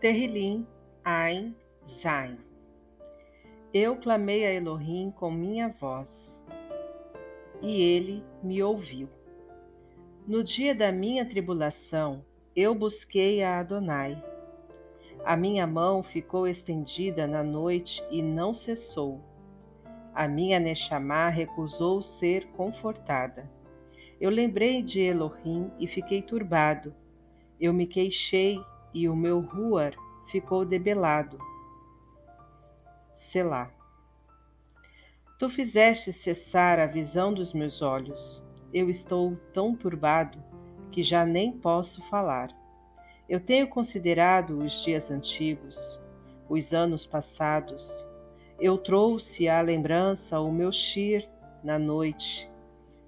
Terrilim Ain Zain. Eu clamei a Elohim com minha voz, e ele me ouviu. No dia da minha tribulação, eu busquei a Adonai. A minha mão ficou estendida na noite e não cessou. A minha Neshama recusou ser confortada. Eu lembrei de Elohim e fiquei turbado. Eu me queixei e o meu ruar ficou debelado. Selá. Tu fizeste cessar a visão dos meus olhos. Eu estou tão turbado que já nem posso falar. Eu tenho considerado os dias antigos, os anos passados. Eu trouxe à lembrança o meu shir na noite.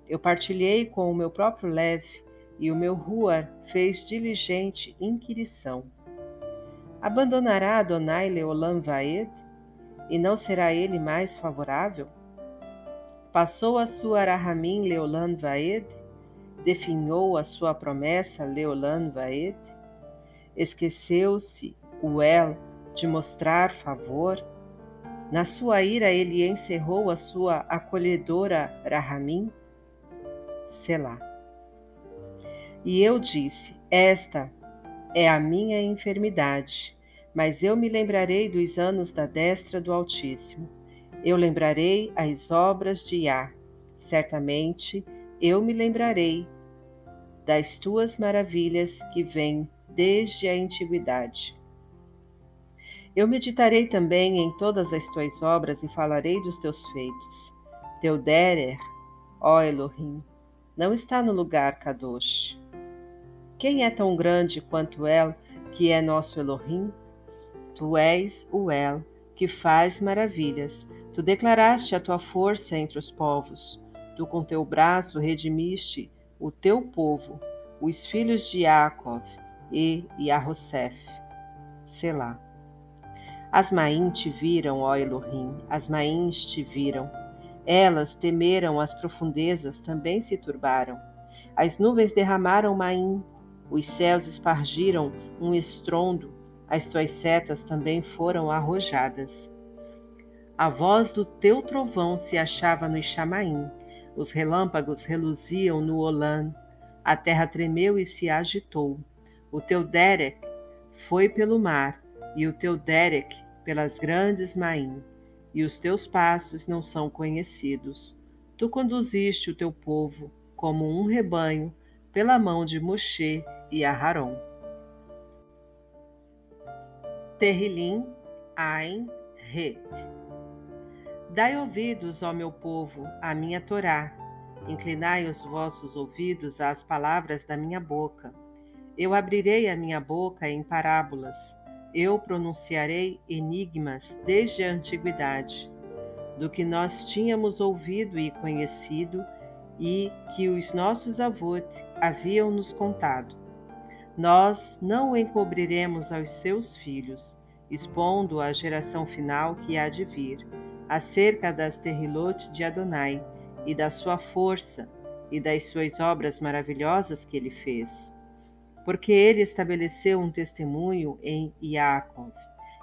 Eu partilhei com o meu próprio leve e o meu ruar fez diligente inquirição. Abandonará Adonai Leolam Vaed? E não será ele mais favorável? Passou a sua Arahamim Leolam Vaed? Definhou a sua promessa Leolam Vaed? Esqueceu-se o El de mostrar favor? Na sua ira ele encerrou a sua acolhedora Rahamim? Selá. E eu disse: Esta é a minha enfermidade, mas eu me lembrarei dos anos da destra do Altíssimo. Eu lembrarei as obras de Yah. Certamente eu me lembrarei das tuas maravilhas que vêm desde a antiguidade. Eu meditarei também em todas as tuas obras e falarei dos teus feitos. Teu Derer, ó Elohim, não está no lugar Kadosh. Quem é tão grande quanto El, que é nosso Elohim? Tu és o El, que faz maravilhas. Tu declaraste a tua força entre os povos. Tu com teu braço redimiste o teu povo, os filhos de Yaakov e Yahosef. Selá. As Maim te viram, ó Elohim, as Mains te viram. Elas temeram as profundezas, também se turbaram. As nuvens derramaram Maim, os céus espargiram um estrondo, as tuas setas também foram arrojadas. A voz do teu trovão se achava no Chamaim, os relâmpagos reluziam no Olã, a terra tremeu e se agitou. O teu Derek foi pelo mar, e o teu Derek pelas grandes Maim, e os teus passos não são conhecidos. Tu conduziste o teu povo como um rebanho pela mão de Moshe e Aharon. Terrilim Ain Het. Dai ouvidos, ó meu povo, à minha Torá. Inclinai os vossos ouvidos às palavras da minha boca. Eu abrirei a minha boca em parábolas. Eu pronunciarei enigmas desde a antiguidade, do que nós tínhamos ouvido e conhecido e que os nossos avós haviam nos contado. Nós não encobriremos aos seus filhos, expondo à geração final que há de vir, acerca das terrilotes de Adonai e da sua força e das suas obras maravilhosas que ele fez. Porque ele estabeleceu um testemunho em Iacov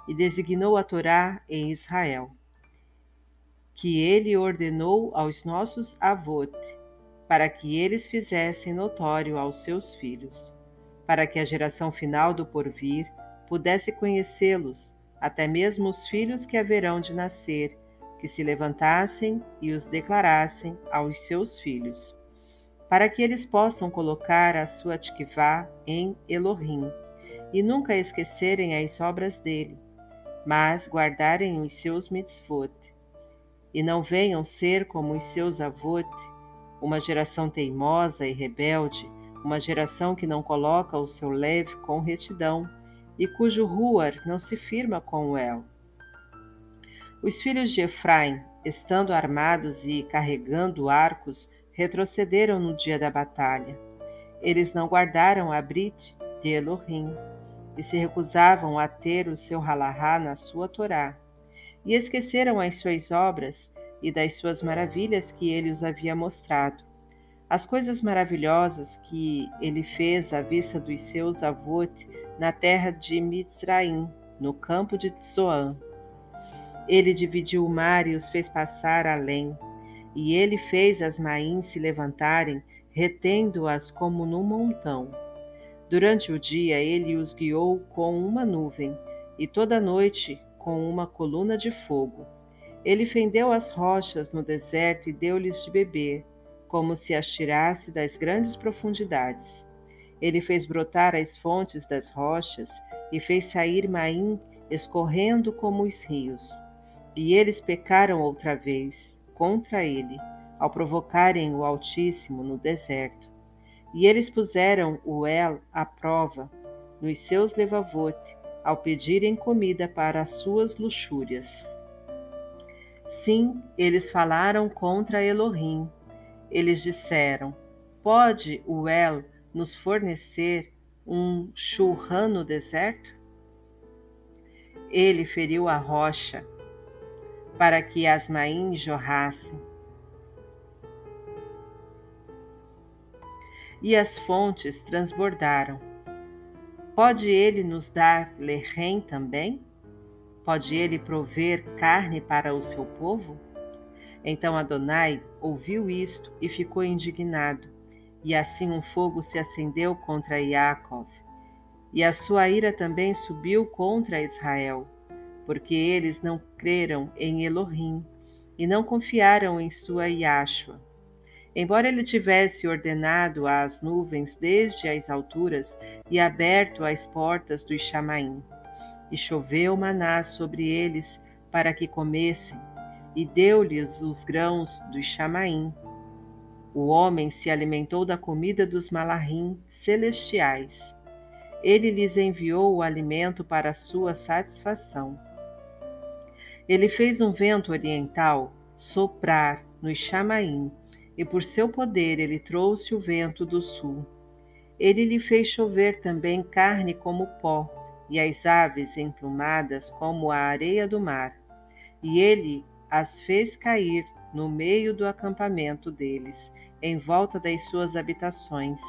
e designou a Torá em Israel, que ele ordenou aos nossos avós, para que eles fizessem notório aos seus filhos para que a geração final do porvir pudesse conhecê-los, até mesmo os filhos que haverão de nascer, que se levantassem e os declarassem aos seus filhos, para que eles possam colocar a sua tikvá em Elohim e nunca esquecerem as obras dele, mas guardarem os seus mitzvot, e não venham ser como os seus avot, uma geração teimosa e rebelde, uma geração que não coloca o seu leve com retidão e cujo ruar não se firma com o El. Os filhos de Efraim, estando armados e carregando arcos, retrocederam no dia da batalha. Eles não guardaram a Brit de Elohim e se recusavam a ter o seu halahá na sua Torá, e esqueceram as suas obras e das suas maravilhas que ele os havia mostrado as coisas maravilhosas que ele fez à vista dos seus avós na terra de Mitzraim, no campo de Zoan. Ele dividiu o mar e os fez passar além, e ele fez as mains se levantarem, retendo-as como num montão. Durante o dia ele os guiou com uma nuvem, e toda noite com uma coluna de fogo. Ele fendeu as rochas no deserto e deu-lhes de beber, como se as tirasse das grandes profundidades. Ele fez brotar as fontes das rochas e fez sair Maim escorrendo como os rios. E eles pecaram outra vez contra ele, ao provocarem o Altíssimo no deserto. E eles puseram o El à prova nos seus levavote, ao pedirem comida para as suas luxúrias. Sim, eles falaram contra Elohim, eles disseram: Pode o El nos fornecer um churran no deserto? Ele feriu a rocha para que as jorrassem. E as fontes transbordaram. Pode ele nos dar lerrém também? Pode ele prover carne para o seu povo? Então Adonai ouviu isto e ficou indignado, e assim um fogo se acendeu contra Yaakov. E a sua ira também subiu contra Israel, porque eles não creram em Elohim e não confiaram em sua Yashua. Embora ele tivesse ordenado às nuvens desde as alturas e aberto as portas do Chamaim, e choveu maná sobre eles para que comessem, e deu-lhes os grãos do Chamaim. O homem se alimentou da comida dos malahim celestiais. Ele lhes enviou o alimento para sua satisfação. Ele fez um vento oriental soprar no Chamaim, e por seu poder ele trouxe o vento do sul. Ele lhe fez chover também carne como pó, e as aves emplumadas como a areia do mar. E ele as fez cair no meio do acampamento deles, em volta das suas habitações.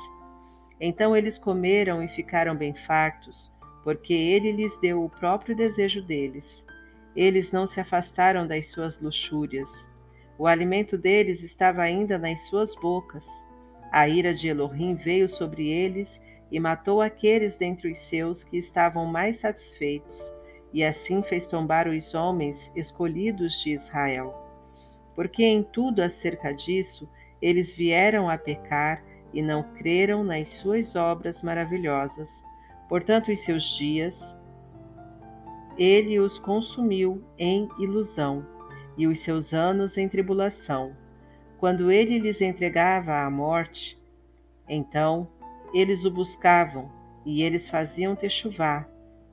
Então eles comeram e ficaram bem fartos, porque ele lhes deu o próprio desejo deles. Eles não se afastaram das suas luxúrias. O alimento deles estava ainda nas suas bocas. A ira de Elohim veio sobre eles e matou aqueles dentre os seus que estavam mais satisfeitos e assim fez tombar os homens escolhidos de Israel. Porque em tudo acerca disso eles vieram a pecar e não creram nas suas obras maravilhosas. Portanto, os seus dias ele os consumiu em ilusão, e os seus anos em tribulação. Quando ele lhes entregava a morte, então eles o buscavam, e eles faziam techuvá,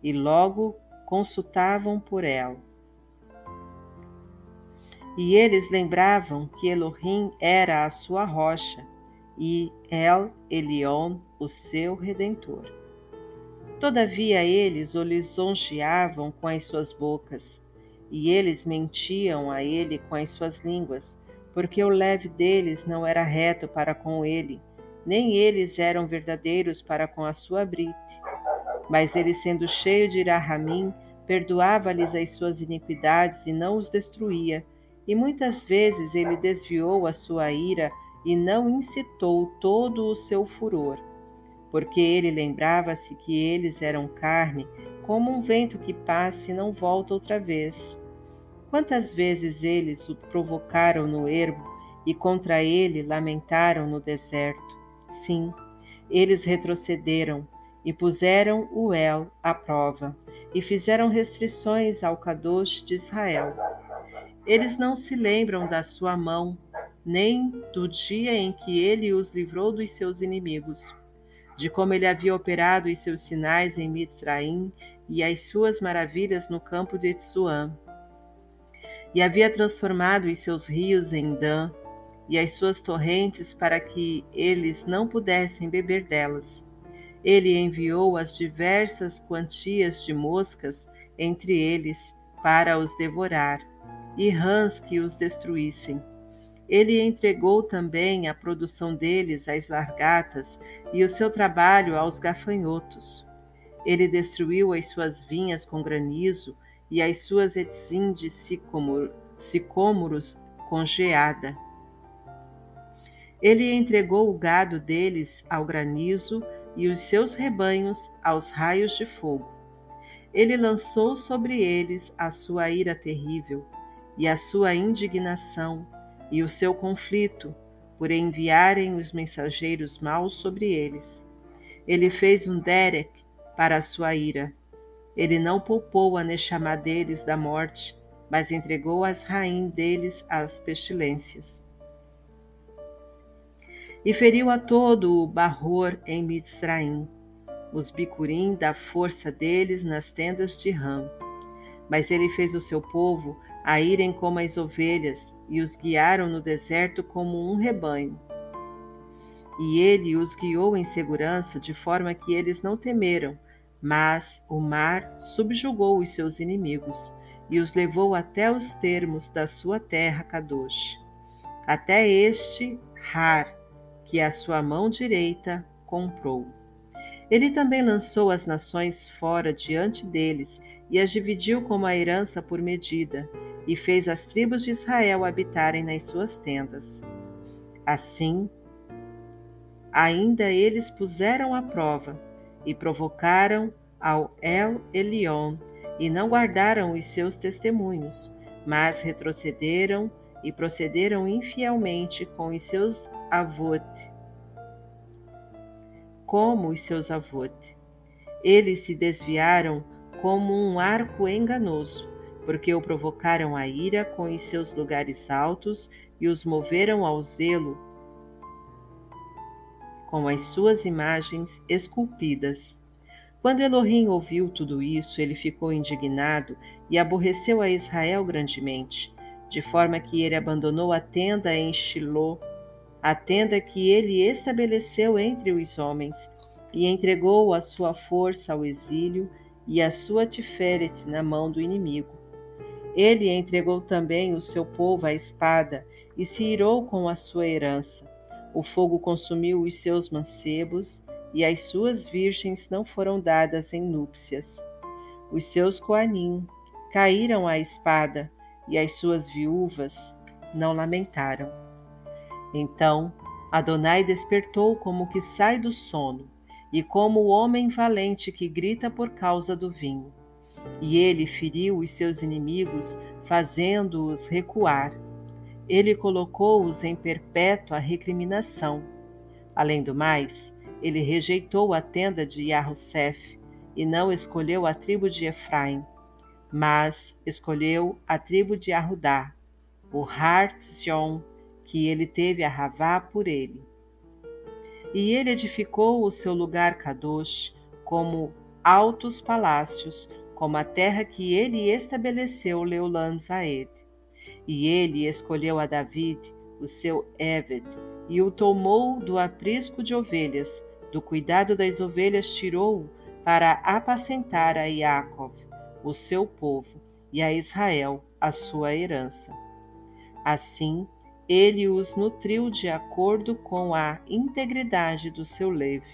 e logo consultavam por ela. E eles lembravam que Elohim era a sua rocha e El Elion o seu redentor. Todavia eles o lisonjeavam com as suas bocas, e eles mentiam a ele com as suas línguas, porque o leve deles não era reto para com ele, nem eles eram verdadeiros para com a sua brite. Mas ele, sendo cheio de irahamim, perdoava-lhes as suas iniquidades e não os destruía. E muitas vezes ele desviou a sua ira e não incitou todo o seu furor, porque ele lembrava-se que eles eram carne, como um vento que passa e não volta outra vez. Quantas vezes eles o provocaram no ermo e contra ele lamentaram no deserto? Sim, eles retrocederam e puseram o El à prova, e fizeram restrições ao Kadosh de Israel. Eles não se lembram da sua mão, nem do dia em que ele os livrou dos seus inimigos, de como ele havia operado os seus sinais em Mitzraim e as suas maravilhas no campo de Tsuã, e havia transformado os seus rios em Dan e as suas torrentes para que eles não pudessem beber delas ele enviou as diversas quantias de moscas entre eles para os devorar, e rãs que os destruíssem. Ele entregou também a produção deles às largatas e o seu trabalho aos gafanhotos. Ele destruiu as suas vinhas com granizo e as suas etzim de sicômoros com geada. Ele entregou o gado deles ao granizo e os seus rebanhos aos raios de fogo. Ele lançou sobre eles a sua ira terrível e a sua indignação e o seu conflito por enviarem os mensageiros maus sobre eles. Ele fez um derek para a sua ira. Ele não poupou a Neshama deles da morte, mas entregou as rainhas deles às pestilências. E feriu a todo o Barror em Mitzraim, os bicurim da força deles nas tendas de Ram. Mas ele fez o seu povo a irem como as ovelhas e os guiaram no deserto como um rebanho. E ele os guiou em segurança, de forma que eles não temeram, mas o mar subjugou os seus inimigos e os levou até os termos da sua terra Kadosh, até este Har, que a sua mão direita comprou. Ele também lançou as nações fora diante deles e as dividiu como a herança por medida, e fez as tribos de Israel habitarem nas suas tendas. Assim, ainda eles puseram à prova e provocaram ao El Elion e não guardaram os seus testemunhos, mas retrocederam e procederam infielmente com os seus avôs, como os seus avôs. Eles se desviaram como um arco enganoso porque o provocaram a ira com os seus lugares altos e os moveram ao zelo com as suas imagens esculpidas. Quando Elohim ouviu tudo isso, ele ficou indignado e aborreceu a Israel grandemente, de forma que ele abandonou a tenda em Shiloh, a tenda que ele estabeleceu entre os homens, e entregou a sua força ao exílio e a sua tiferet na mão do inimigo. Ele entregou também o seu povo à espada e se irou com a sua herança. O fogo consumiu os seus mancebos e as suas virgens não foram dadas em núpcias. Os seus coanim caíram à espada e as suas viúvas não lamentaram. Então Adonai despertou como que sai do sono e como o homem valente que grita por causa do vinho. E ele feriu os seus inimigos, fazendo-os recuar. Ele colocou-os em perpétua recriminação. Além do mais, ele rejeitou a tenda de Yahussef e não escolheu a tribo de Efraim, mas escolheu a tribo de Arudá, o Har Sion, que ele teve a Ravá por ele. E ele edificou o seu lugar Kadosh como altos palácios, como a terra que ele estabeleceu Leulan Vaed. E ele escolheu a David, o seu Eved, e o tomou do aprisco de ovelhas, do cuidado das ovelhas tirou-o para apacentar a Yaakov, o seu povo, e a Israel, a sua herança. Assim, ele os nutriu de acordo com a integridade do seu leve,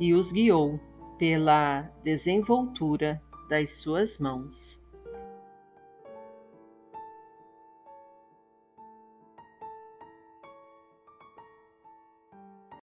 e os guiou pela desenvoltura das suas mãos.